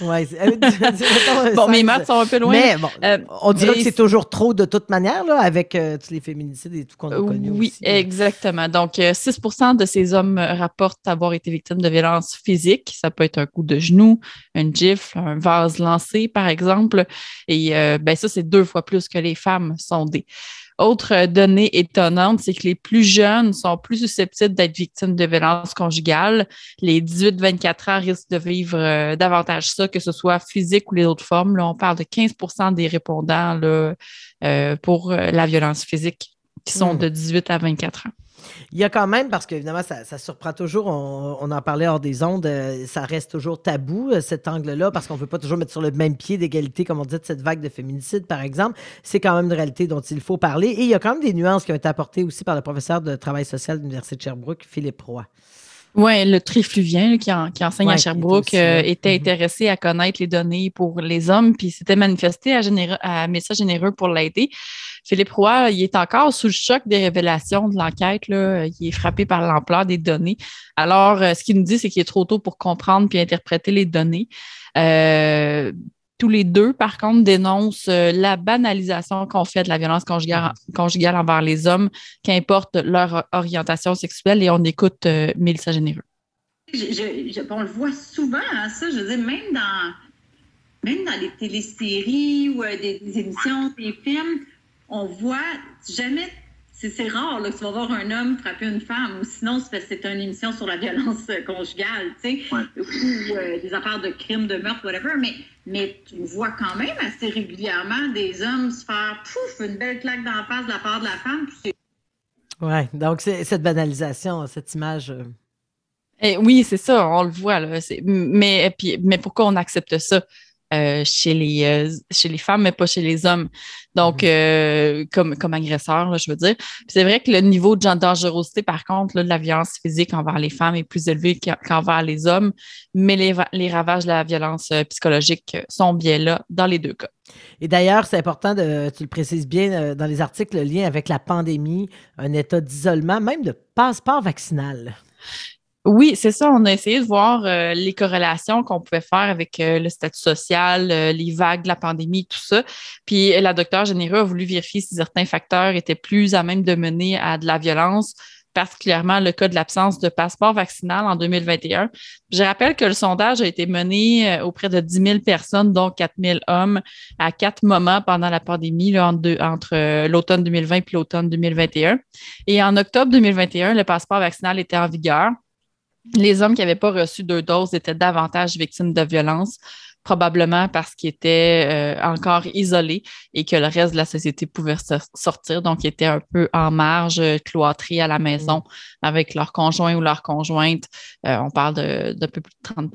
ouais, euh, Bon, mes maths sont un peu loin. Mais bon, euh, on dirait que c'est toujours trop de toute manière, là, avec euh, tous les féminicides et tout qu'on a connu. Oui, exactement. Donc, 6% de ces hommes rapportent avoir été victimes de violences physiques. Ça peut être un coup de genou, une gifle, un vase lancé, par exemple. Et ben, ça, c'est deux fois plus que les femmes sondées. Autre euh, donnée étonnante, c'est que les plus jeunes sont plus susceptibles d'être victimes de violences conjugales. Les 18-24 ans risquent de vivre euh, davantage ça, que ce soit physique ou les autres formes. Là, on parle de 15% des répondants là, euh, pour la violence physique qui sont Hmm. de 18 à 24 ans. Il y a quand même, parce qu'évidemment, ça, ça surprend toujours, on, on en parlait hors des ondes, euh, ça reste toujours tabou, euh, cet angle-là, parce qu'on ne veut pas toujours mettre sur le même pied d'égalité, comme on dit, de cette vague de féminicide, par exemple. C'est quand même une réalité dont il faut parler. Et il y a quand même des nuances qui ont été apportées aussi par le professeur de travail social de l'Université de Sherbrooke, Philippe Roy. Oui, le trifluvien là, qui, en- qui enseigne Ouais, à Sherbrooke aussi euh, était Mhm. intéressé à connaître les données pour les hommes, puis s'était manifesté à, généra- à Message généreux pour l'aider. Philippe Roy, il est encore sous le choc des révélations de l'enquête. Il est frappé par l'ampleur des données. Alors, euh, ce qu'il nous dit, c'est qu'il est trop tôt pour comprendre puis interpréter les données. Euh, tous les deux, par contre, dénoncent euh, la banalisation qu'on fait de la violence conjugale, envers les hommes, qu'importe leur orientation sexuelle, et on écoute Mélissa Généreux. On le voit souvent, hein, ça. Je veux dire, même dans, même dans les téléséries ou des émissions, des films, on voit jamais. C'est rare là, que tu vas voir un homme frapper une femme, ou sinon c'est parce que c'est une émission sur la violence euh, conjugale, tu sais, ou euh, des affaires de crimes, de meurtre, whatever. Mais, mais tu vois quand même assez régulièrement des hommes se faire pouf, une belle claque dans la face de la part de la femme. Oui, donc c'est cette banalisation, cette image. euh, Eh oui, c'est ça, on le voit. Là. Mais, puis, mais pourquoi on accepte ça? Euh, chez, les, euh, chez les femmes, mais pas chez les hommes? Donc, euh, comme, comme agresseur, là, je veux dire. C'est vrai que le niveau de dangerosité, par contre, là, de la violence physique envers les femmes est plus élevé qu'en- qu'envers les hommes, mais les, les ravages de la violence psychologique sont bien là dans les deux cas. Et d'ailleurs, c'est important, de, tu le précises bien dans les articles, le lien avec la pandémie, un état d'isolement, même de passeport vaccinal. Oui, c'est ça. On a essayé de voir euh, les corrélations qu'on pouvait faire avec euh, le statut social, euh, les vagues de la pandémie, tout ça. Puis la docteure Généreux a voulu vérifier si certains facteurs étaient plus à même de mener à de la violence, particulièrement le cas de l'absence de passeport vaccinal en 2021. Je rappelle que le sondage a été mené auprès de 10 000 personnes, dont 4 000 hommes, à quatre moments pendant la pandémie, entre, l'automne 2020 et l'automne 2021. Et en octobre 2021, le passeport vaccinal était en vigueur. Les hommes qui n'avaient pas reçu deux doses étaient davantage victimes de violences, probablement parce qu'ils étaient euh, encore isolés et que le reste de la société pouvait so- sortir. Donc, ils étaient un peu en marge, euh, cloîtrés à la maison avec leur conjoint ou leur conjointe. Euh, on parle de, de peu plus de 30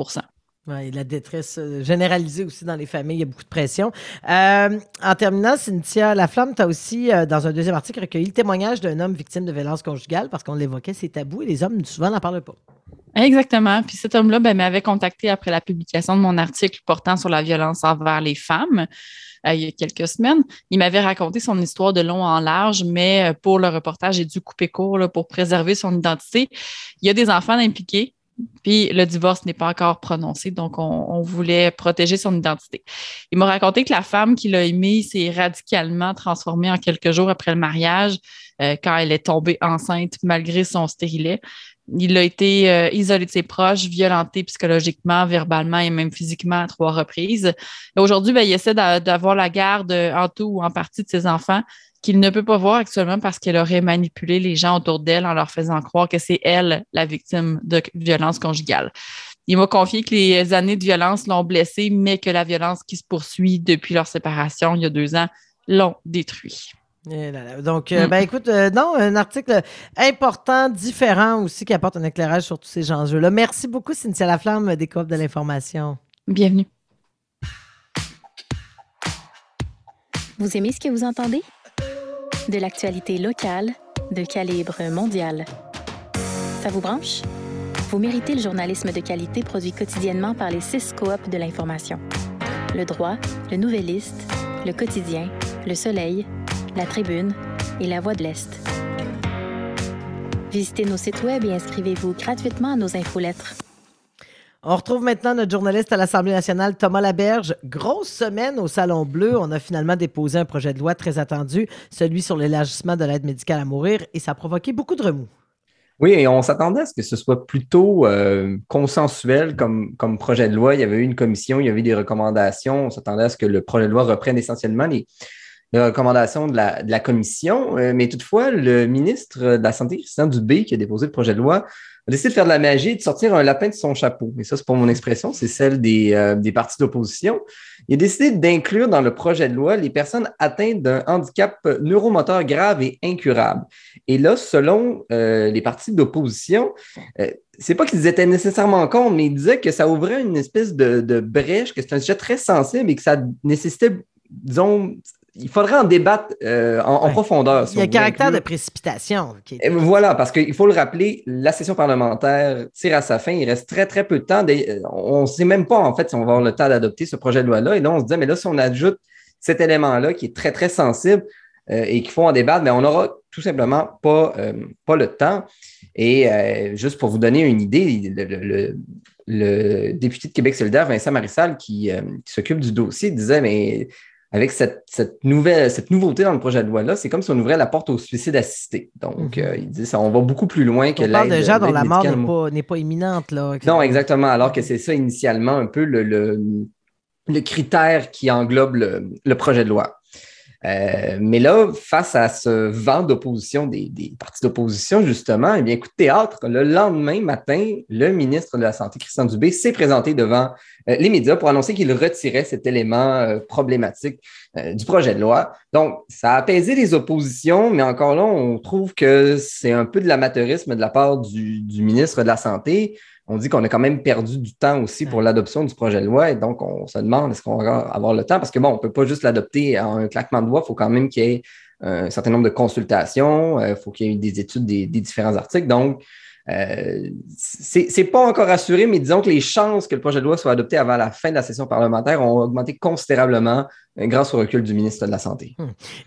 Et la détresse euh, généralisée aussi dans les familles, il y a beaucoup de pression. Euh, en terminant, Cynthia Laflamme, tu as aussi, euh, dans un deuxième article, recueilli le témoignage d'un homme victime de violence conjugale parce qu'on l'évoquait, c'est tabou et les hommes souvent n'en parlent pas. Exactement. Puis cet homme-là ben, m'avait contacté après la publication de mon article portant sur la violence envers les femmes il y a quelques semaines. Il m'avait raconté son histoire de long en large, mais pour le reportage, j'ai dû couper court là, pour préserver son identité. Il y a des enfants impliqués. Puis le divorce n'est pas encore prononcé, donc on, voulait protéger son identité. Il m'a raconté que la femme qu'il a aimée s'est radicalement transformée en quelques jours après le mariage, euh, quand elle est tombée enceinte malgré son stérilet. Il a été euh, isolé de ses proches, violenté psychologiquement, verbalement et même physiquement à trois reprises. Aujourd'hui, ben, il essaie d'a- d'avoir la garde euh, en tout ou en partie de ses enfants qu'il ne peut pas voir actuellement parce qu'elle aurait manipulé les gens autour d'elle en leur faisant croire que c'est elle la victime de violence conjugale. Il m'a confié que les années de violence l'ont blessé, mais que la violence qui se poursuit depuis leur séparation il y a deux ans l'ont détruit. Et là là. Donc, euh, Mm. ben écoute, euh, non, un article important, différent aussi, qui apporte un éclairage sur tous ces enjeux-là. Merci beaucoup, Cynthia Laflamme, des Coop de l'information. Bienvenue. Vous aimez ce que vous entendez? De l'actualité locale, de calibre mondial. Ça vous branche? Vous méritez le journalisme de qualité produit quotidiennement par les six coops de l'information. Le droit, le Nouvelliste, le quotidien, le Soleil, la Tribune et la Voix de l'Est. Visitez nos sites web et inscrivez-vous gratuitement à nos infolettres. On retrouve maintenant notre journaliste à l'Assemblée nationale, Thomas Laberge. Grosse semaine au Salon Bleu. On a finalement déposé un projet de loi très attendu, celui sur l'élargissement de l'aide médicale à mourir, et ça a provoqué beaucoup de remous. Oui, et on s'attendait à ce que ce soit plutôt euh, consensuel comme, comme projet de loi. Il y avait eu une commission, il y avait eu des recommandations. On s'attendait à ce que le projet de loi reprenne essentiellement les, recommandations de la, de la commission. Euh, mais toutefois, le ministre de la Santé, Christian Dubé, qui a déposé le projet de loi, a décidé de faire de la magie et de sortir un lapin de son chapeau. Mais ça, c'est pas mon expression, c'est celle des, euh, des partis d'opposition. Il a décidé d'inclure dans le projet de loi les personnes atteintes d'un handicap neuromoteur grave et incurable. Et là, selon euh, les partis d'opposition, euh, c'est pas qu'ils étaient nécessairement contre, mais ils disaient que ça ouvrait une espèce de, de brèche, que c'est un sujet très sensible et que ça nécessitait, disons, il faudrait en débattre euh, en, profondeur. Il y a un caractère de précipitation. voilà, parce qu'il faut le rappeler, la session parlementaire tire à sa fin. Il reste très, très peu de temps. Des- On ne sait même pas, en fait, si on va avoir le temps d'adopter ce projet de loi-là. Et là, on se dit, mais là, si on ajoute cet élément-là qui est très, très sensible euh, et qu'il faut en débattre, mais on n'aura tout simplement pas, euh, pas le temps. Et euh, juste pour vous donner une idée, le, le- le- le député de Québec solidaire, Vincent Marissal, qui, euh, qui s'occupe du dossier, disait, mais avec cette, cette nouvelle, cette nouveauté dans le projet de loi-là, c'est comme si on ouvrait la porte au suicide assisté. Donc, euh, il dit ça, on va beaucoup plus loin que On parle de l'aide- gens dont l'aide la mort n'est pas, n'est pas imminente. Là. Non, exactement. Alors que c'est ça initialement un peu le, le, le critère qui englobe le, le projet de loi. Euh, mais là, face à ce vent d'opposition des, des partis d'opposition, justement, eh bien, coup théâtre, le lendemain matin, le ministre de la Santé, Christian Dubé, s'est présenté devant euh, les médias pour annoncer qu'il retirait cet élément euh, problématique du projet de loi. Donc, ça a apaisé les oppositions, mais encore là, on trouve que c'est un peu de l'amateurisme de la part du, du ministre de la Santé. On dit qu'on a quand même perdu du temps aussi pour l'adoption du projet de loi et donc on se demande est-ce qu'on va avoir le temps? Parce que bon, on ne peut pas juste l'adopter en un claquement de doigts, il faut quand même qu'il y ait un certain nombre de consultations, il faut qu'il y ait des études des, des différents articles. Donc, euh, c'est pas encore assuré, mais disons que les chances que le projet de loi soit adopté avant la fin de la session parlementaire ont augmenté considérablement euh, grâce au recul du ministre de la Santé.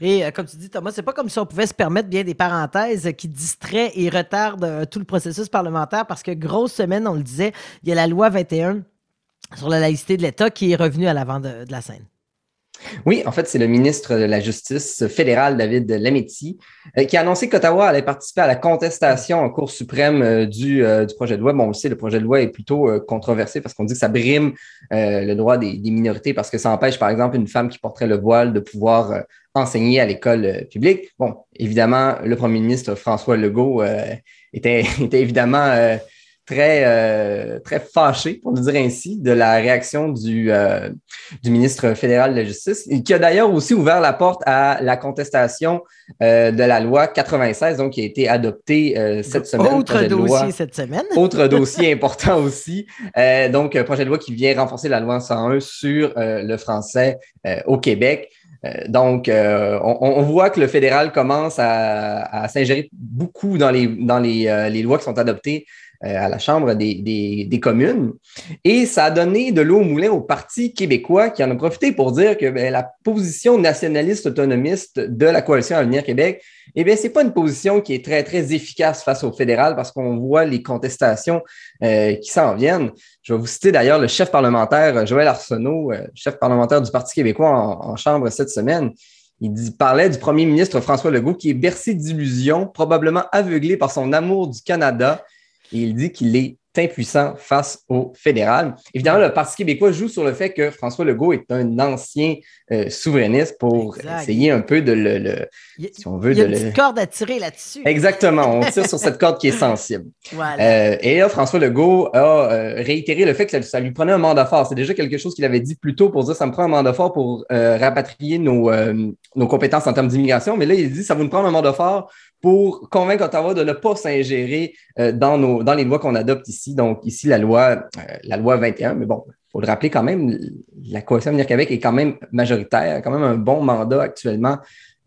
Et euh, comme tu dis, Thomas, c'est pas comme si on pouvait se permettre bien des parenthèses qui distraient et retardent euh, tout le processus parlementaire parce que grosse semaine, on le disait, il y a la loi 21 sur la laïcité de l'État qui est revenue à l'avant de la scène. Oui, en fait, c'est le ministre de la Justice fédéral, David Lametti, euh, qui a annoncé qu'Ottawa allait participer à la contestation en Cour suprême euh, du, euh, du projet de loi. Bon, on le projet de loi est plutôt controversé parce qu'on dit que ça brime le droit des, minorités parce que ça empêche, par exemple, une femme qui porterait le voile de pouvoir enseigner à l'école publique. Bon, évidemment, le premier ministre François Legault était, évidemment très, euh, très fâché, pour le dire ainsi, de la réaction du, euh, du ministre fédéral de la Justice, qui a d'ailleurs aussi ouvert la porte à la contestation euh, de la loi 96, donc qui a été adoptée cette semaine. Autre dossier loi. cette semaine. Autre dossier important aussi. Donc, un projet de loi qui vient renforcer la loi 101 sur le français au Québec. Donc, euh, on, on voit que le fédéral commence à, à s'ingérer beaucoup dans les, dans les, euh, les lois qui sont adoptées à la Chambre des, des, communes. Et ça a donné de l'eau au moulin au Parti québécois qui en a profité pour dire que ben, la position nationaliste autonomiste de la coalition Avenir Québec, eh bien, c'est pas une position qui est très, très efficace face au fédéral parce qu'on voit les contestations euh, qui s'en viennent. Je vais vous citer d'ailleurs le chef parlementaire Joël Arsenault, euh, chef parlementaire du Parti québécois en, Chambre cette semaine. Il parlait du premier ministre François Legault qui est bercé d'illusions, probablement aveuglé par son amour du Canada. Et il dit qu'il est impuissant face au fédéral. Évidemment, le Parti québécois joue sur le fait que François Legault est un ancien euh, souverainiste pour Exact. essayer un peu de le, le- Il y a- si on veut, Il y a de une le... petite corde à tirer là-dessus. Exactement, on tire sur cette corde qui est sensible. Voilà. Euh, et là, François Legault a euh, réitéré le fait que ça, ça lui prenait un mandat fort. C'est déjà quelque chose qu'il avait dit plus tôt pour dire ça me prend un mandat fort pour rapatrier nos, nos compétences en termes d'immigration. Mais là, il dit ça va nous prendre un mandat fort pour convaincre Ottawa de ne pas s'ingérer dans, nos, dans les lois qu'on adopte ici. Donc, ici, la loi, euh, la loi 21. Mais bon, il faut le rappeler quand même, la Coalition Avenir Québec est quand même majoritaire, quand même un bon mandat actuellement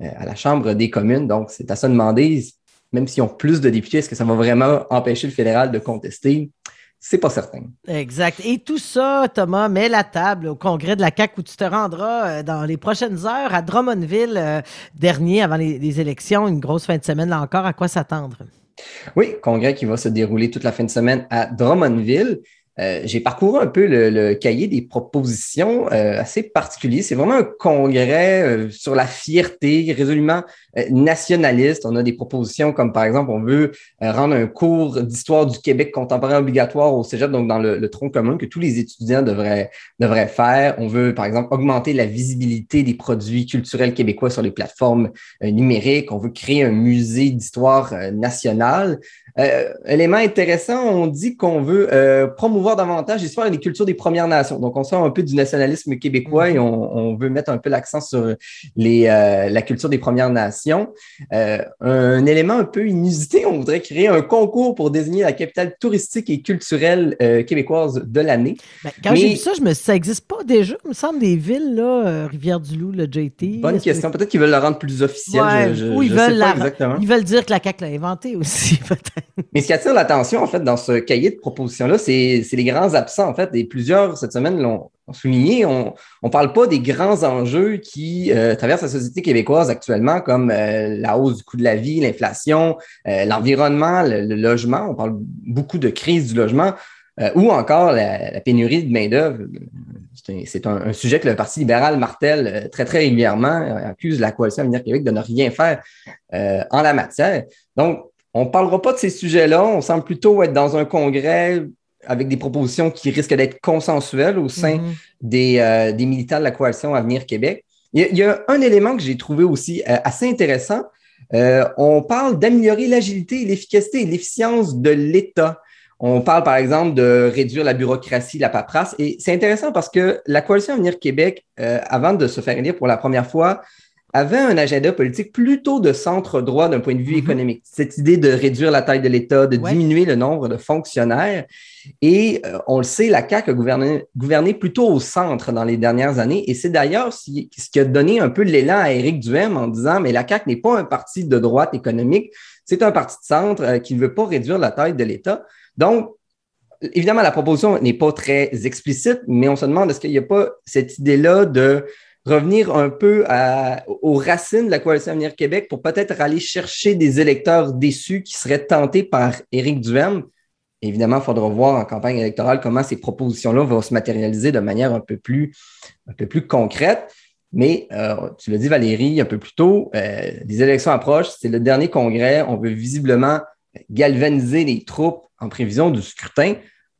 euh, à la Chambre des communes. Donc, c'est à se demander, même s'ils ont plus de députés, est-ce que ça va vraiment empêcher le fédéral de contester? C'est pas certain. Exact. Et tout ça, Thomas, met la table au congrès de la CAQ où tu te rendras euh, dans les prochaines heures à Drummondville, dernier avant les élections, une grosse fin de semaine là encore. À quoi s'attendre? Oui, congrès qui va se dérouler toute la fin de semaine à Drummondville. Euh, j'ai parcouru un peu le, cahier des propositions euh, assez particulier. C'est vraiment un congrès euh, sur la fierté, résolument nationaliste. On a des propositions comme, par exemple, on veut rendre un cours d'histoire du Québec contemporain obligatoire au cégep, donc dans le, tronc commun que tous les étudiants devraient, devraient faire. On veut, par exemple, augmenter la visibilité des produits culturels québécois sur les plateformes numériques. On veut créer un musée d'histoire nationale. Élément intéressant, on dit qu'on veut promouvoir davantage l'histoire et les cultures des Premières Nations. Donc, on sort un peu du nationalisme québécois et on, veut mettre un peu l'accent sur les, euh, la culture des Premières Nations. Euh, un élément un peu inusité, on voudrait créer un concours pour désigner la capitale touristique et culturelle euh, québécoise de l'année. Ben, quand j'ai vu ça, je me ça n'existe pas déjà, il me semble, des villes, là, Rivière-du-Loup, le JT. Bonne question. Peut-être qu'ils veulent le rendre plus officiel. ou ils, veulent ils veulent dire que la CAQ l'a inventé aussi, peut-être. Mais ce qui attire l'attention, en fait, dans ce cahier de propositions-là, c'est les grands absents, en fait, et plusieurs cette semaine l'ont souligné. On ne parle pas des grands enjeux qui euh, traversent la société québécoise actuellement, comme euh, la hausse du coût de la vie, l'inflation, euh, l'environnement, le, logement. On parle beaucoup de crise du logement ou encore la, pénurie de main-d'œuvre. C'est un, sujet que le Parti libéral martèle très, très régulièrement, accuse la coalition Avenir Québec de ne rien faire en la matière. Donc, on ne parlera pas de ces sujets-là. On semble plutôt être dans un congrès avec des propositions qui risquent d'être consensuelles au sein mhm. euh, des, militants de la coalition Avenir Québec. Il y, a, un élément que j'ai trouvé aussi euh, assez intéressant. Euh, on parle d'améliorer l'agilité, l'efficacité et l'efficience de l'État. On parle, par exemple, de réduire la bureaucratie, la paperasse. Et c'est intéressant parce que la coalition Avenir Québec, avant de se faire élire pour la première fois, avait un agenda politique plutôt de centre droit d'un point de vue mhm. économique. Cette idée de réduire la taille de l'État, de diminuer le nombre de fonctionnaires. Et euh, on le sait, la CAQ a gouverné, plutôt au centre dans les dernières années. Et c'est d'ailleurs ce qui a donné un peu l'élan à Éric Duhem en disant, mais la CAQ n'est pas un parti de droite économique, c'est un parti de centre euh, qui ne veut pas réduire la taille de l'État. Donc, évidemment, la proposition n'est pas très explicite, mais on se demande est-ce qu'il n'y a pas cette idée-là de revenir un peu aux racines de la Coalition Avenir Québec pour peut-être aller chercher des électeurs déçus qui seraient tentés par Éric Duhem. Évidemment, il faudra voir en campagne électorale comment ces propositions-là vont se matérialiser de manière un peu plus, concrète. Mais euh, tu l'as dit, Valérie, un peu plus tôt, euh, les élections approchent, c'est le dernier congrès. On veut visiblement galvaniser les troupes en prévision du scrutin.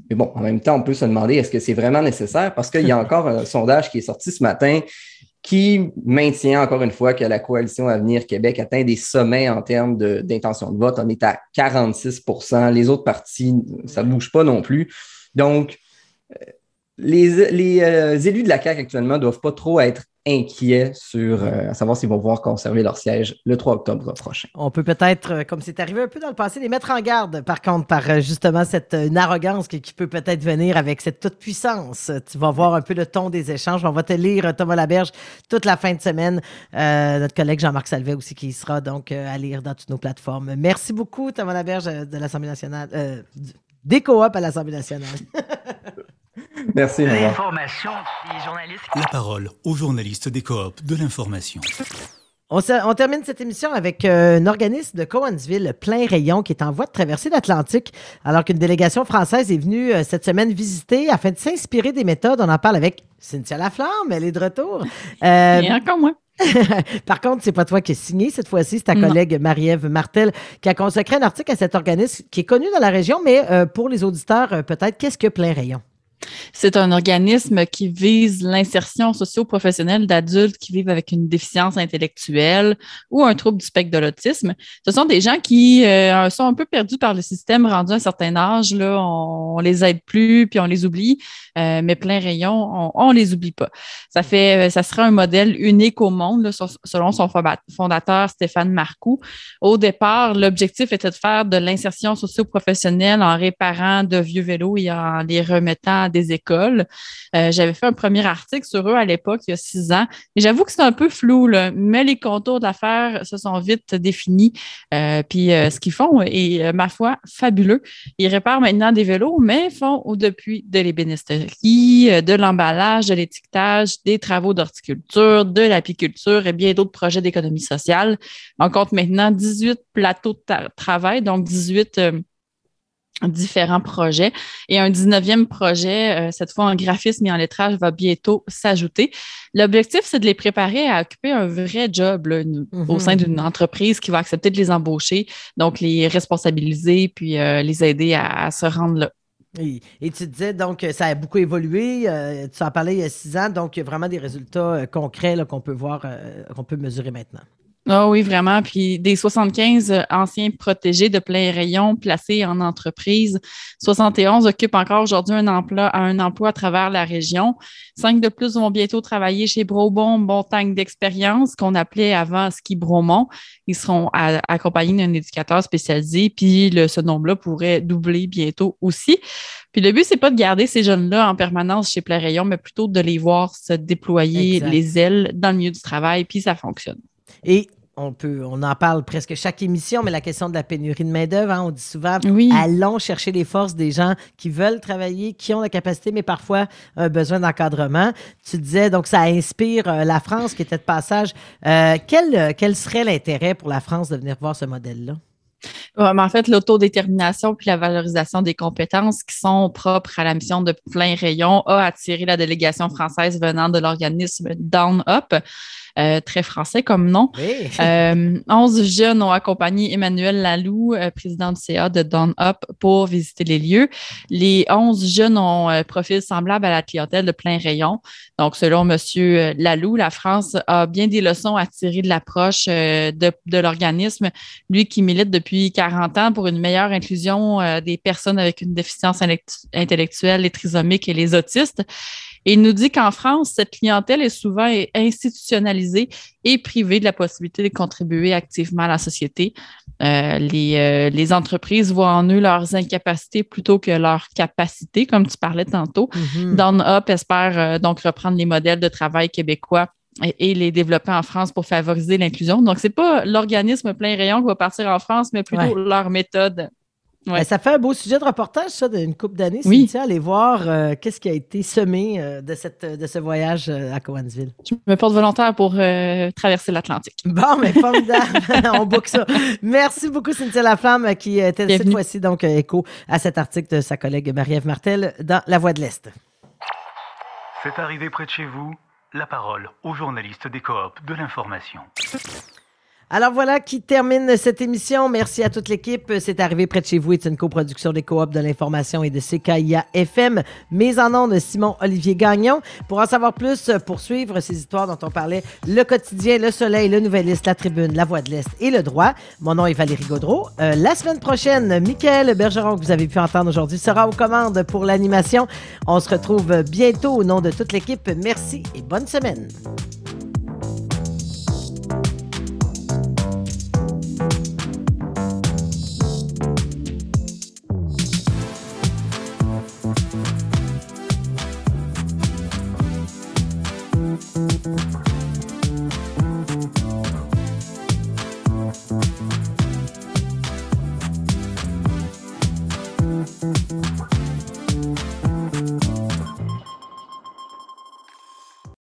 Mais bon, en même temps, on peut se demander est-ce que c'est vraiment nécessaire? Parce qu'il y a encore un sondage qui est sorti ce matin qui maintient encore une fois que la coalition Avenir Québec atteint des sommets en termes d'intention de, vote. On est à 46% Les autres partis, ça ne bouge pas non plus. Donc, euh, les, euh, élus de la CAQ actuellement ne doivent pas trop être inquiets sur euh, à savoir s'ils vont pouvoir conserver leur siège le 3 octobre prochain. On peut peut-être, euh, comme c'est arrivé un peu dans le passé, les mettre en garde, par contre, par justement cette arrogance qui, peut peut-être venir avec cette toute-puissance. Tu vas voir un peu le ton des échanges. On va te lire Thomas Laberge toute la fin de semaine. notre collègue Jean-Marc Salvet aussi qui sera donc à lire dans toutes nos plateformes. Merci beaucoup, Thomas Laberge de l'Assemblée nationale, des coop à l'Assemblée nationale. Merci. L'information journalistes. La parole aux journalistes des coops de l'information. On, termine cette émission avec euh, un organisme de Cowansville, Plein Rayon, qui est en voie de traverser l'Atlantique, alors qu'une délégation française est venue euh, cette semaine visiter afin de s'inspirer des méthodes. On en parle avec Cynthia Laflamme, elle est de retour. Euh, Et encore moins. Par contre, c'est pas toi qui es signé cette fois-ci, c'est ta collègue Marie-Ève Martel qui a consacré un article à cet organisme qui est connu dans la région, mais pour les auditeurs, peut-être, qu'est-ce que Plein Rayon? C'est un organisme qui vise l'insertion socio-professionnelle d'adultes qui vivent avec une déficience intellectuelle ou un trouble du spectre de l'autisme. Ce sont des gens qui euh, sont un peu perdus par le système rendu à un certain âge. Là, on, les aide plus, puis on les oublie, euh, mais plein rayon, on, ne les oublie pas. Ça fait, euh, ça sera un modèle unique au monde, selon son fondateur Stéphane Marcoux. Au départ, l'objectif était de faire de l'insertion socio-professionnelle en réparant de vieux vélos et en les remettant des écoles. Euh, j'avais fait un premier article sur eux à l'époque, il y a six ans. Et j'avoue que c'est un peu flou, mais les contours d'affaires se sont vite définis. Euh, puis euh, ce qu'ils font est, ma foi, fabuleux. Ils réparent maintenant des vélos, mais font depuis de l'ébénisterie, de l'emballage, de l'étiquetage, des travaux d'horticulture, de l'apiculture et bien d'autres projets d'économie sociale. On compte maintenant 18 plateaux de travail, donc 18 différents projets. Et un 19e projet, euh, cette fois en graphisme et en lettrage, va bientôt s'ajouter. L'objectif, c'est de les préparer à occuper un vrai job là, au sein d'une entreprise qui va accepter de les embaucher, donc les responsabiliser, puis euh, les aider à, à se rendre là. Et, et tu disais donc que ça a beaucoup évolué. euh, tu en parlais il y a six ans, donc il y a vraiment des résultats concrets qu'on peut voir, qu'on peut mesurer maintenant. Ah oui, vraiment. Puis des 75 euh, anciens protégés de plein rayon placés en entreprise, 71 occupent encore aujourd'hui un emploi, un emploi à travers la région. Cinq de plus vont bientôt travailler chez Brobon Montagne d'expérience, qu'on appelait avant Ski Bromont. Ils seront à- accompagnés d'un éducateur spécialisé, puis le, ce nombre-là pourrait doubler bientôt aussi. Puis le but, c'est pas de garder ces jeunes-là en permanence chez plein rayon, mais plutôt de les voir se déployer Exact. les ailes dans le milieu du travail, puis ça fonctionne. Et on peut, on en parle presque chaque émission, mais la question de la pénurie de main-d'œuvre, hein, on dit souvent, Oui. allons chercher les forces des gens qui veulent travailler, qui ont la capacité, mais parfois un besoin d'encadrement. Tu disais, donc, ça inspire euh, la France qui était de passage. Euh, quel, euh, quel serait l'intérêt pour la France de venir voir ce modèle-là? Ouais, mais en fait, l'autodétermination puis la valorisation des compétences qui sont propres à la mission de plein rayon a attiré la délégation française venant de l'organisme Down Up, euh, très français comme nom. Oui. Euh, 11 jeunes ont accompagné Emmanuel Lalou, euh, président du CA de Down Up, pour visiter les lieux. Les 11 jeunes ont un profil semblable à la clientèle de plein rayon. Donc, selon M. Lalou, la France a bien des leçons à tirer de l'approche de, de l'organisme, lui qui milite depuis 40 ans pour une meilleure inclusion des personnes avec une déficience intellect- intellectuelle, les trisomiques et les autistes. Et il nous dit qu'en France, cette clientèle est souvent institutionnalisée et privée de la possibilité de contribuer activement à la société. Euh, les, euh, les entreprises voient en eux leurs incapacités plutôt que leurs capacités, comme tu parlais tantôt. Mhm. Down Up espère euh, donc reprendre les modèles de travail québécois et, et les développer en France pour favoriser l'inclusion. Donc, c'est pas l'organisme plein rayon qui va partir en France, mais plutôt Ouais. leur méthode. Ouais. Ben, ça fait un beau sujet de reportage, ça, d'une couple d'années. Oui. Cynthia, aller voir euh, qu'est-ce qui a été semé euh, de, cette, de ce voyage euh, à Cowansville. Je me porte volontaire pour euh, traverser l'Atlantique. Bon, mais formidable. On boucle ça. Merci beaucoup, Cynthia Laflamme, qui était cette fois-ci donc écho à cet article de sa collègue Marie-Ève Martel dans La Voix de l'Est. C'est arrivé près de chez vous, la parole aux journalistes des coops de l'information. Alors voilà qui termine cette émission. Merci à toute l'équipe. C'est arrivé près de chez vous. C'est une coproduction des coops de l'information et de CKIA FM. Mise en nom de Simon-Olivier Gagnon. Pour en savoir plus, pour suivre ces histoires dont on parlait, le quotidien, le soleil, le nouvelliste, la tribune, la voix de l'Est et le droit. Mon nom est Valérie Gaudreau. Euh, la semaine prochaine, Michael Bergeron, que vous avez pu entendre aujourd'hui, sera aux commandes pour l'animation. On se retrouve bientôt au nom de toute l'équipe. Merci et bonne semaine.